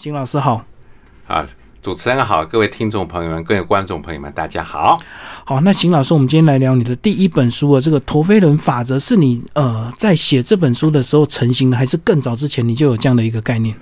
邢老师好。啊，主持人好，各位听众朋友们，各位观众朋友们，大家好。好，那邢老师，我们今天来聊你的第一本书啊，这个陀飞轮法则是你呃在写这本书的时候成型的，还是更早之前你就有这样的一个概念？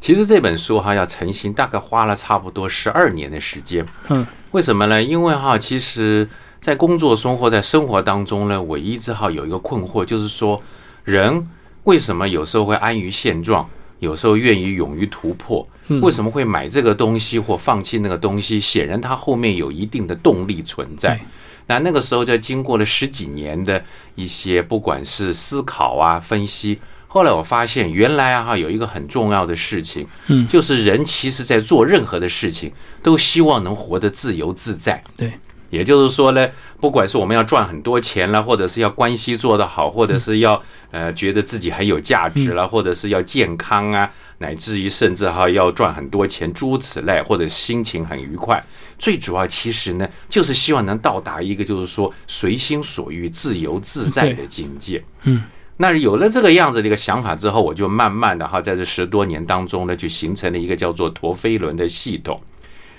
其实这本书哈要成型，大概花了差不多十二年的时间。嗯，为什么呢？因为哈，其实，在工作中或在生活当中呢，我一直哈有一个困惑，就是说，人为什么有时候会安于现状，有时候愿意勇于突破？为什么会买这个东西或放弃那个东西？显然它后面有一定的动力存在。那那个时候就经过了十几年的一些不管是思考啊、分析。后来我发现，原来啊哈有一个很重要的事情，嗯，就是人其实在做任何的事情，都希望能活得自由自在。对，也就是说呢，不管是我们要赚很多钱了，或者是要关系做得好，或者是要呃觉得自己很有价值了，或者是要健康啊，乃至于甚至哈要赚很多钱，诸此类，或者心情很愉快，最主要其实呢，就是希望能到达一个就是说随心所欲、自由自在的境界。嗯。那有了这个样子的一个想法之后，我就慢慢的哈，在这十多年当中呢，就形成了一个叫做陀飞轮的系统。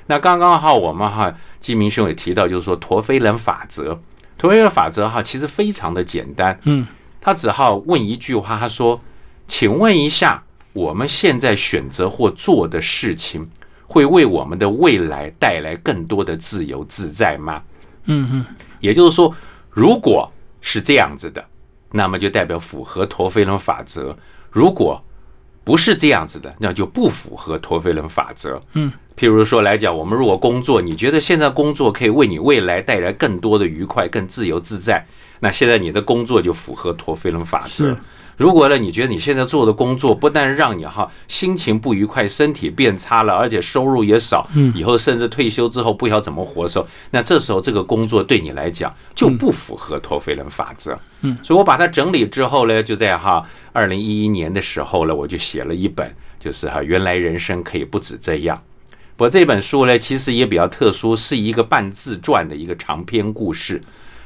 那刚刚哈，我们哈金明兄也提到，就是说陀飞轮法则。陀飞轮法则哈，其实非常的简单。嗯，他只好问一句话，他说：“请问一下，我们现在选择或做的事情，会为我们的未来带来更多的自由自在吗？”嗯嗯，也就是说，如果是这样子的。那么就代表符合陀飞轮法则。如果不是这样子的，那就不符合陀飞轮法则。嗯，譬如说来讲，我们如果工作，你觉得现在工作可以为你未来带来更多的愉快、更自由自在，那现在你的工作就符合陀飞轮法则。如果呢，你觉得你现在做的工作不但让你哈心情不愉快，身体变差了，而且收入也少，嗯，以后甚至退休之后不晓得怎么活的时候，那这时候这个工作对你来讲就不符合陀飞轮法则。嗯，所以我把它整理之后呢，就在哈二零一一年的时候呢，我就写了一本，就是哈原来人生可以不止这样。不过这本书呢，其实也比较特殊，是一个半自传的一个长篇故事。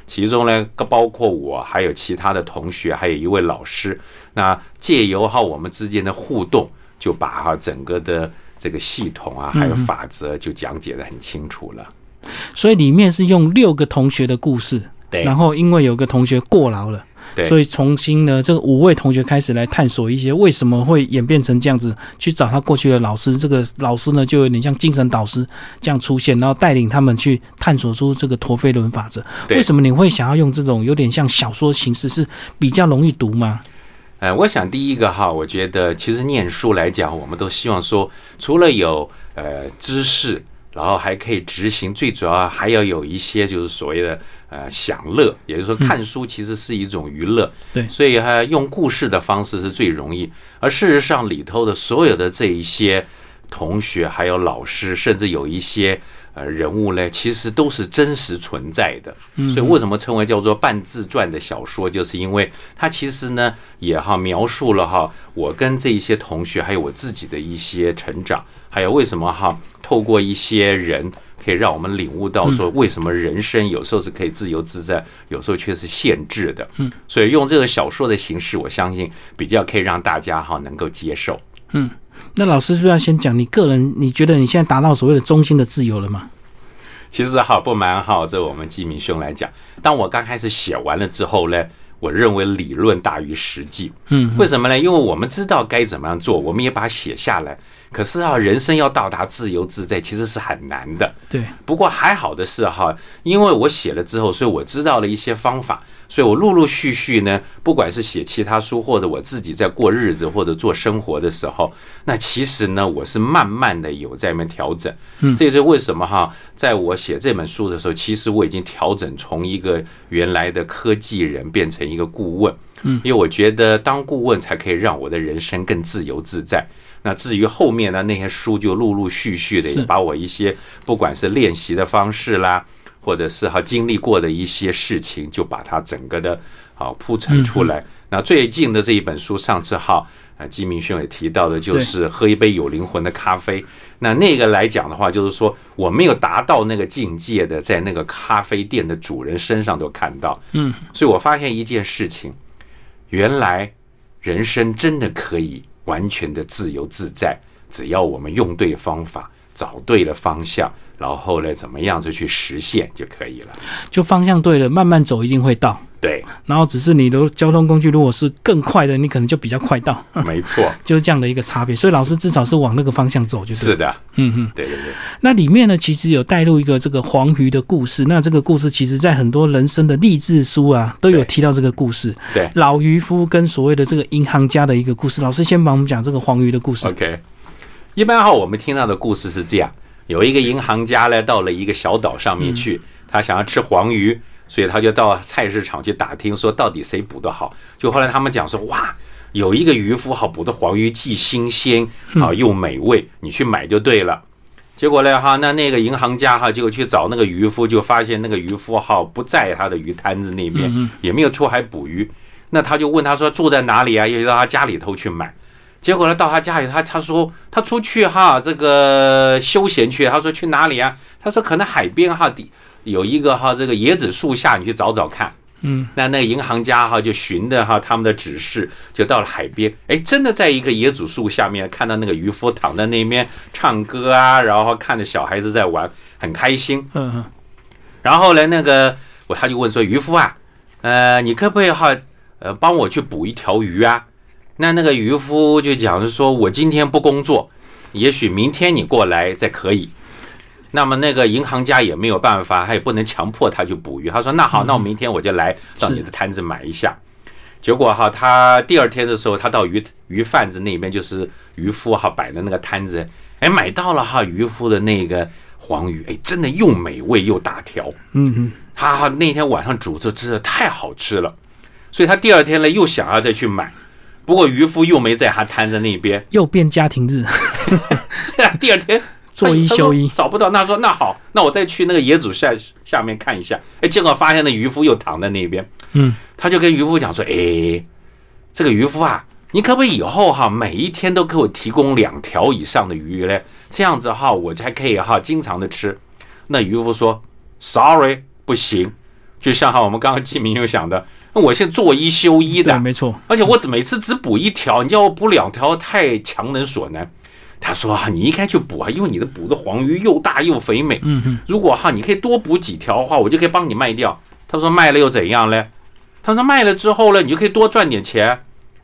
其中呢，包括我，还有其他的同学，还有一位老师。那借由哈我们之间的互动，就把哈整个的这个系统啊，还有法则，就讲解的很清楚了。所以里面是用六个同学的故事，对。然后因为有个同学过劳了。所以重新呢，这个五位同学开始来探索一些为什么会演变成这样子，去找他过去的老师。这个老师呢，就有点像精神导师这样出现，然后带领他们去探索出这个陀飞轮法则。为什么你会想要用这种有点像小说形式，是比较容易读吗？呃，我想第一个哈，我觉得其实念书来讲，我们都希望说，除了有呃知识。然后还可以执行，最主要还要有一些就是所谓的呃享乐，也就是说看书其实是一种娱乐，对，所以还用故事的方式是最容易。而事实上里头的所有的这一些同学，还有老师，甚至有一些呃人物呢，其实都是真实存在的。所以为什么称为叫做半自传的小说，就是因为它其实呢也哈描述了哈我跟这一些同学，还有我自己的一些成长。还有为什么哈？透过一些人，可以让我们领悟到说，为什么人生有时候是可以自由自在，有时候却是限制的。嗯，所以用这个小说的形式，我相信比较可以让大家哈能够接受。嗯，那老师是不是要先讲你个人？你觉得你现在达到所谓的中心的自由了吗？其实哈不瞒哈，这我们季明兄来讲，当我刚开始写完了之后呢，我认为理论大于实际。嗯，为什么呢？因为我们知道该怎么样做，我们也把它写下来。可是啊，人生要到达自由自在，其实是很难的。对。不过还好的是哈，因为我写了之后，所以我知道了一些方法，所以我陆陆续续呢，不管是写其他书，或者我自己在过日子或者做生活的时候，那其实呢，我是慢慢的有在面调整。嗯。这也是为什么哈，在我写这本书的时候，其实我已经调整从一个原来的科技人变成一个顾问。嗯。因为我觉得当顾问才可以让我的人生更自由自在。那至于后面呢，那些书就陆陆续续的把我一些不管是练习的方式啦，或者是哈经历过的一些事情，就把它整个的啊铺陈出来。那最近的这一本书，上次哈啊金明轩也提到的，就是喝一杯有灵魂的咖啡。那那个来讲的话，就是说我没有达到那个境界的，在那个咖啡店的主人身上都看到。嗯，所以我发现一件事情，原来人生真的可以。完全的自由自在，只要我们用对方法，找对了方向，然后呢，怎么样就去实现就可以了。就方向对了，慢慢走一定会到。对，然后只是你的交通工具如果是更快的，你可能就比较快到。没错，就是这样的一个差别。所以老师至少是往那个方向走，就是是的。嗯嗯，对对对。那里面呢，其实有带入一个这个黄鱼的故事。那这个故事其实在很多人生的励志书啊，都有提到这个故事。对，老渔夫跟所谓的这个银行家的一个故事。老师先帮我们讲这个黄鱼的故事。OK，一般哈，我们听到的故事是这样：有一个银行家呢，到了一个小岛上面去，他想要吃黄鱼。所以他就到菜市场去打听，说到底谁捕的好。就后来他们讲说，哇，有一个渔夫好捕的黄鱼既新鲜啊又美味，你去买就对了。结果呢哈，那那个银行家哈就去找那个渔夫，就发现那个渔夫哈不在他的鱼摊子那边，也没有出海捕鱼。那他就问他说住在哪里啊？要到他家里头去买。结果呢到他家里，他他说他出去哈这个休闲去。他说去哪里啊？他说可能海边哈底。有一个哈，这个椰子树下，你去找找看。嗯，那那个银行家哈，就循着哈他们的指示，就到了海边。哎，真的在一个椰子树下面看到那个渔夫躺在那边唱歌啊，然后看着小孩子在玩，很开心。嗯嗯。然后呢，那个我他就问说：“渔夫啊，呃，你可不可以哈，呃，帮我去捕一条鱼啊？”那那个渔夫就讲是说：“我今天不工作，也许明天你过来再可以。”那么那个银行家也没有办法，他也不能强迫他去捕鱼。他说：“那好，那我明天我就来到你的摊子买一下。”结果哈，他第二天的时候，他到鱼鱼贩子那边，就是渔夫哈摆的那个摊子，哎，买到了哈渔夫的那个黄鱼，哎，真的又美味又大条。嗯嗯，他那天晚上煮着吃的太好吃了，所以他第二天呢又想要再去买，不过渔夫又没在他摊子那边，又变家庭日。第二天。做一休一找不到，那说那好，那我再去那个野主下下面看一下。哎，结果发现那渔夫又躺在那边。嗯，他就跟渔夫讲说：“哎，这个渔夫啊，你可不可以以后哈，每一天都给我提供两条以上的鱼嘞？这样子哈，我才可以哈经常的吃。”那渔夫说：“Sorry，不行。就像哈我们刚刚季明又想的，那我现在做一休一的，没错。而且我每次只补一条，你叫我补两条，太强人所难。”他说：“啊，你应该去补啊，因为你的补的黄鱼又大又肥美。嗯嗯，如果哈你可以多补几条的话，我就可以帮你卖掉。”他说：“卖了又怎样呢？”他说：“卖了之后呢，你就可以多赚点钱。”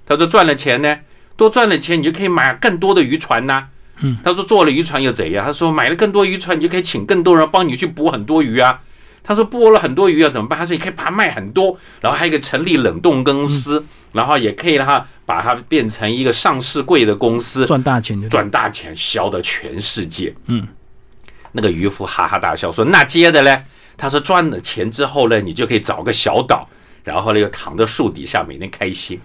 他说：“赚了钱呢，多赚了钱，你就可以买更多的渔船呐。”嗯，他说：“做了渔船又怎样？”他说：“买了更多渔船，你就可以请更多人帮你去捕很多鱼啊。”他说：“剥了很多鱼要怎么办？”他说：“你可以把它卖很多，然后还有一个成立冷冻公司，然后也可以哈。”把它变成一个上市贵的公司，赚大钱，赚大钱，销到全世界。嗯，那个渔夫哈哈大笑说：“那接着呢？”他说：“赚了钱之后呢，你就可以找个小岛，然后呢又躺在树底下，每天开心。”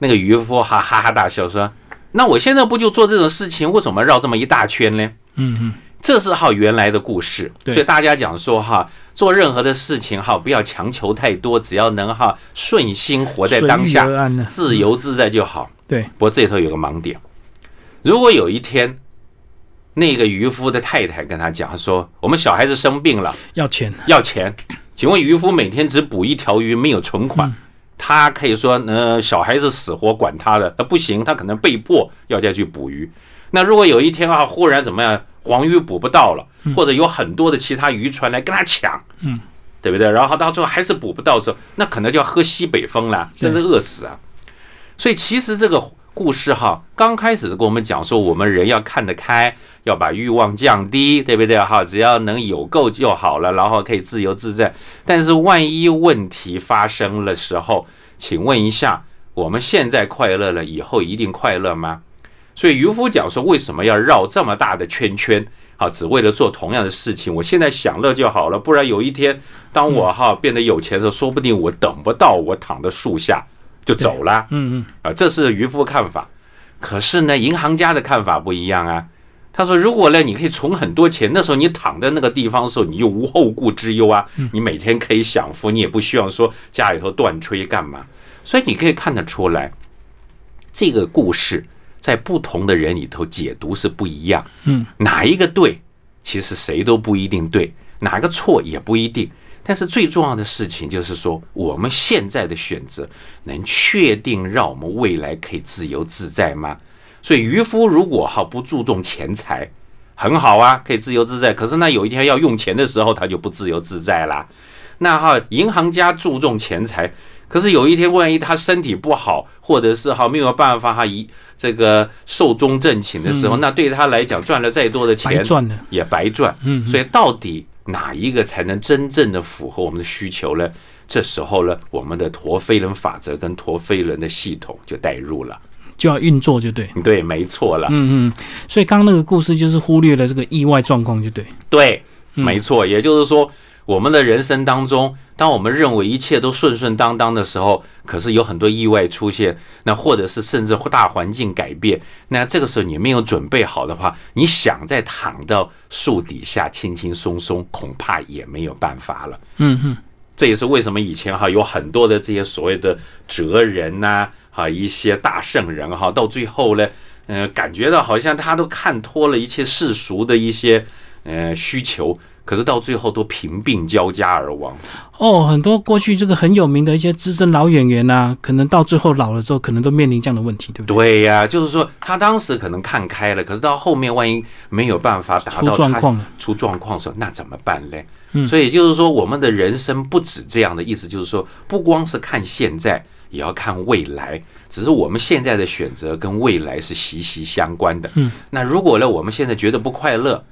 那个渔夫哈哈哈大笑说：“那我现在不就做这种事情？为什么绕这么一大圈呢？”嗯嗯，这是哈原来的故事，所以大家讲说哈。做任何的事情哈，不要强求太多，只要能哈顺心活在当下，自由自在就好。对，不过这里头有个盲点，如果有一天那个渔夫的太太跟他讲说，我们小孩子生病了，要钱，要钱，请问渔夫每天只捕一条鱼，没有存款，他可以说，呃，小孩子死活管他的，那不行，他可能被迫要再去捕鱼。那如果有一天啊，忽然怎么样？黄鱼捕不到了，或者有很多的其他渔船来跟他抢，嗯，对不对？然后到最后还是捕不到的时候，那可能就要喝西北风了，甚至饿死啊。所以其实这个故事哈，刚开始跟我们讲说，我们人要看得开，要把欲望降低，对不对？哈，只要能有够就好了，然后可以自由自在。但是万一问题发生的时候，请问一下，我们现在快乐了，以后一定快乐吗？所以渔夫讲说，为什么要绕这么大的圈圈？啊，只为了做同样的事情。我现在享乐就好了，不然有一天，当我哈变得有钱的时候，说不定我等不到我躺在树下就走了。嗯嗯，啊，这是渔夫看法。可是呢，银行家的看法不一样啊。他说，如果呢，你可以存很多钱，那时候你躺在那个地方的时候，你就无后顾之忧啊。你每天可以享福，你也不需要说家里头断炊干嘛。所以你可以看得出来，这个故事。在不同的人里头解读是不一样，嗯，哪一个对，其实谁都不一定对，哪个错也不一定。但是最重要的事情就是说，我们现在的选择能确定让我们未来可以自由自在吗？所以渔夫如果哈不注重钱财，很好啊，可以自由自在。可是那有一天要用钱的时候，他就不自由自在啦。那哈银行家注重钱财，可是有一天万一他身体不好，或者是哈没有办法哈一这个寿终正寝的时候，那对他来讲赚了再多的钱也白赚。嗯，所以到底哪一个才能真正的符合我们的需求呢？这时候呢，我们的陀飞轮法则跟陀飞轮的系统就带入了。就要运作就对，对，没错了。嗯嗯，所以刚刚那个故事就是忽略了这个意外状况，就对。对，没错。也就是说，我们的人生当中，当我们认为一切都顺顺当当的时候，可是有很多意外出现，那或者是甚至大环境改变，那这个时候你没有准备好的话，你想再躺到树底下轻轻松松，恐怕也没有办法了。嗯哼，这也是为什么以前哈有很多的这些所谓的哲人呐。啊，一些大圣人哈，到最后呢，呃，感觉到好像他都看脱了一切世俗的一些呃需求，可是到最后都贫病交加而亡。哦，很多过去这个很有名的一些资深老演员呐，可能到最后老了之后，可能都面临这样的问题，对不对？对呀，就是说他当时可能看开了，可是到后面万一没有办法达到状况，出状况的时候，那怎么办嘞？嗯，所以就是说，我们的人生不止这样的意思，就是说，不光是看现在。也要看未来，只是我们现在的选择跟未来是息息相关的。嗯，那如果呢，我们现在觉得不快乐，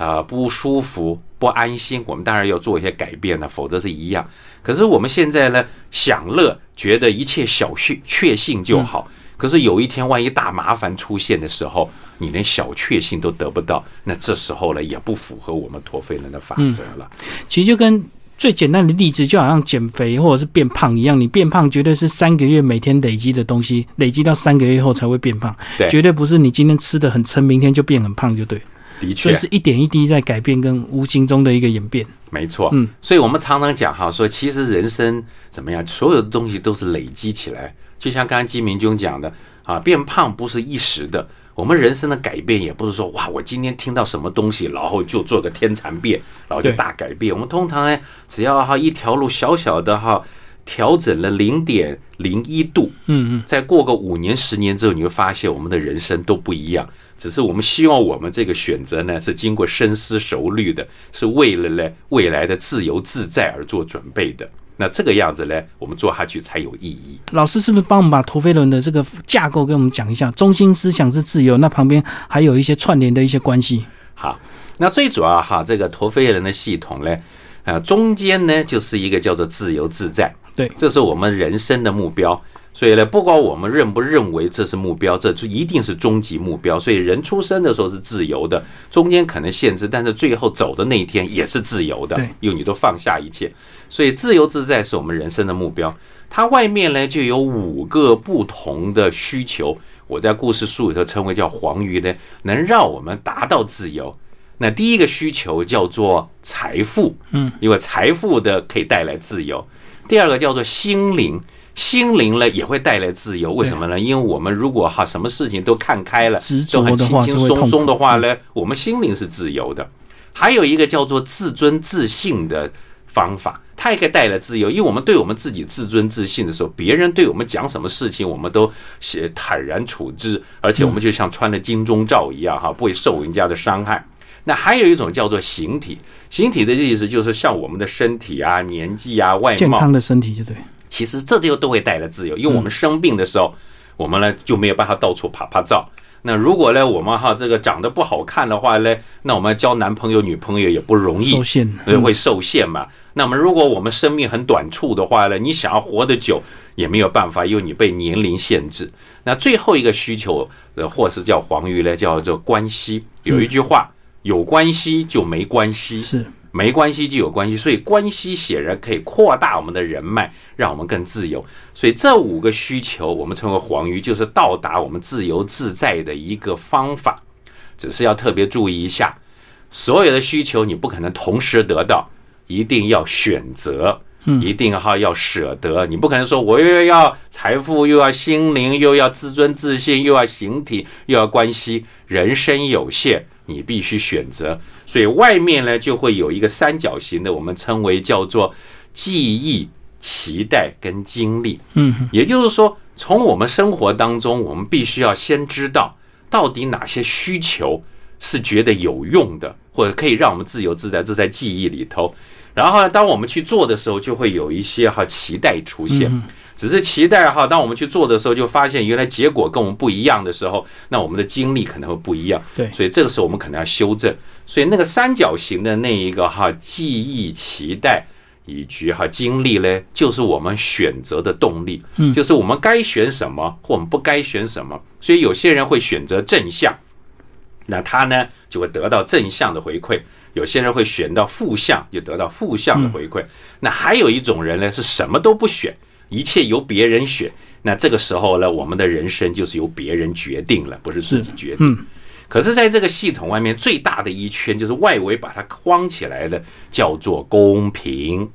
啊，不舒服、不安心，我们当然要做一些改变了，否则是一样。可是我们现在呢，享乐，觉得一切小确确幸就好。可是有一天，万一大麻烦出现的时候，你连小确幸都得不到，那这时候呢，也不符合我们陀飞轮的法则了。其实就跟。最简单的例子就好像减肥或者是变胖一样，你变胖绝对是三个月每天累积的东西，累积到三个月后才会变胖，绝对不是你今天吃的很撑，明天就变很胖就对。的确，所以是一点一滴在改变跟无形中的一个演变。没错，嗯，所以我们常常讲哈，说其实人生怎么样，所有的东西都是累积起来，就像刚刚金明君讲的啊，变胖不是一时的。我们人生的改变也不是说哇，我今天听到什么东西，然后就做个天蚕变，然后就大改变。我们通常呢，只要哈一条路小小的哈调整了零点零一度，嗯嗯，再过个五年十年之后，你会发现我们的人生都不一样。只是我们希望我们这个选择呢，是经过深思熟虑的，是为了呢未来的自由自在而做准备的。那这个样子呢，我们做下去才有意义。老师是不是帮我们把陀飞轮的这个架构给我们讲一下？中心思想是自由，那旁边还有一些串联的一些关系。好，那最主要哈，这个陀飞轮的系统呢，啊，中间呢就是一个叫做自由自在。对，这是我们人生的目标。所以呢，不管我们认不认为这是目标，这就一定是终极目标。所以人出生的时候是自由的，中间可能限制，但是最后走的那一天也是自由的，因为你都放下一切。所以自由自在是我们人生的目标。它外面呢就有五个不同的需求，我在故事书里头称为叫黄鱼呢，能让我们达到自由。那第一个需求叫做财富，嗯，因为财富的可以带来自由。第二个叫做心灵。心灵呢也会带来自由，为什么呢？因为我们如果哈什么事情都看开了，都很轻轻松松的话呢，我们心灵是自由的。还有一个叫做自尊自信的方法，它也可以带来自由，因为我们对我们自己自尊自信的时候，别人对我们讲什么事情，我们都坦然处之，而且我们就像穿了金钟罩一样哈，不会受人家的伤害。那还有一种叫做形体，形体的意思就是像我们的身体啊、年纪啊、外貌，健康的身体就对。其实这就都会带来自由，因为我们生病的时候，我们呢就没有办法到处拍拍照。那如果呢我们哈这个长得不好看的话呢，那我们交男朋友女朋友也不容易，受限，会受限嘛。那么如果我们生命很短促的话呢，你想要活得久也没有办法，因为你被年龄限制。那最后一个需求，呃，或是叫黄鱼呢，叫做关系。有一句话，有关系就没关系。是。没关系就有关系，所以关系显然可以扩大我们的人脉，让我们更自由。所以这五个需求，我们称为黄鱼，就是到达我们自由自在的一个方法。只是要特别注意一下，所有的需求你不可能同时得到，一定要选择，一定哈要舍得。你不可能说我又要财富，又要心灵，又要自尊自信，又要形体，又要关系。人生有限。你必须选择，所以外面呢就会有一个三角形的，我们称为叫做记忆、期待跟经历。嗯，也就是说，从我们生活当中，我们必须要先知道到底哪些需求是觉得有用的，或者可以让我们自由自在，这在记忆里头。然后呢，当我们去做的时候，就会有一些哈期待出现。只是期待哈，当我们去做的时候，就发现原来结果跟我们不一样的时候，那我们的经历可能会不一样。对，所以这个时候我们可能要修正。所以那个三角形的那一个哈记忆、期待以及哈经历呢，就是我们选择的动力。嗯，就是我们该选什么或我们不该选什么。所以有些人会选择正向，那他呢就会得到正向的回馈；有些人会选到负向，就得到负向的回馈。那还有一种人呢，是什么都不选。一切由别人选，那这个时候呢，我们的人生就是由别人决定了，不是自己决定。可是，在这个系统外面，最大的一圈就是外围把它框起来的，叫做公平。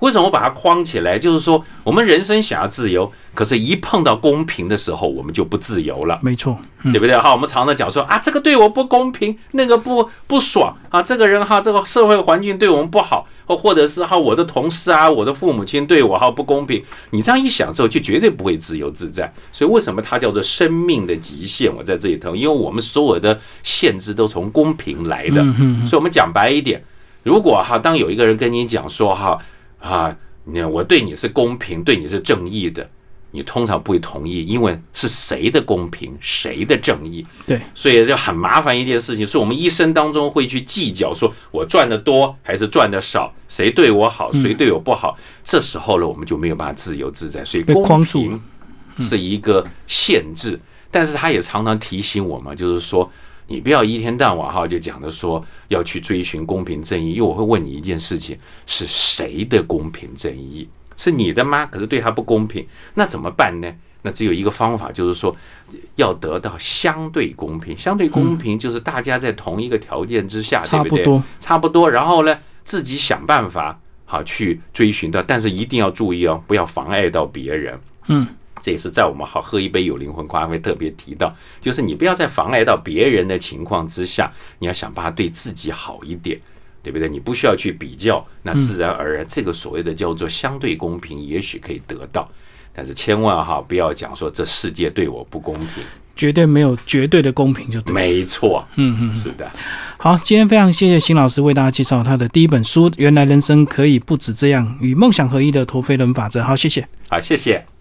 为什么把它框起来？就是说，我们人生想要自由，可是，一碰到公平的时候，我们就不自由了。没错，对不对？哈，我们常常讲说啊，这个对我不公平，那个不不爽啊，这个人哈，这个社会环境对我们不好，或或者是哈，我的同事啊，我的父母亲对我哈不公平。你这样一想之后，就绝对不会自由自在。所以，为什么它叫做生命的极限？我在这里头，因为我们所有的限制都从公平来的。所以，我们讲白一点，如果哈，当有一个人跟你讲说哈。啊，你我对你是公平，对你是正义的，你通常不会同意，因为是谁的公平，谁的正义？对，所以就很麻烦一件事情，是我们一生当中会去计较，说我赚的多还是赚的少，谁对我好，谁对我不好，这时候呢，我们就没有办法自由自在。所以公平是一个限制，但是他也常常提醒我们，就是说。你不要一天到晚哈就讲的说要去追寻公平正义，因为我会问你一件事情：是谁的公平正义？是你的吗？可是对他不公平，那怎么办呢？那只有一个方法，就是说要得到相对公平。相对公平就是大家在同一个条件之下，对不对？差不多。然后呢，自己想办法好去追寻到，但是一定要注意哦，不要妨碍到别人。嗯。这也是在我们好喝一杯有灵魂咖啡特别提到，就是你不要在妨碍到别人的情况之下，你要想办法对自己好一点，对不对？你不需要去比较，那自然而然这个所谓的叫做相对公平，也许可以得到，但是千万哈不要讲说这世界对我不公平，绝对没有绝对的公平就对，没错，嗯嗯，是的。好，今天非常谢谢邢老师为大家介绍他的第一本书《原来人生可以不止这样：与梦想合一的陀飞轮法则》。好，谢谢，好，谢谢。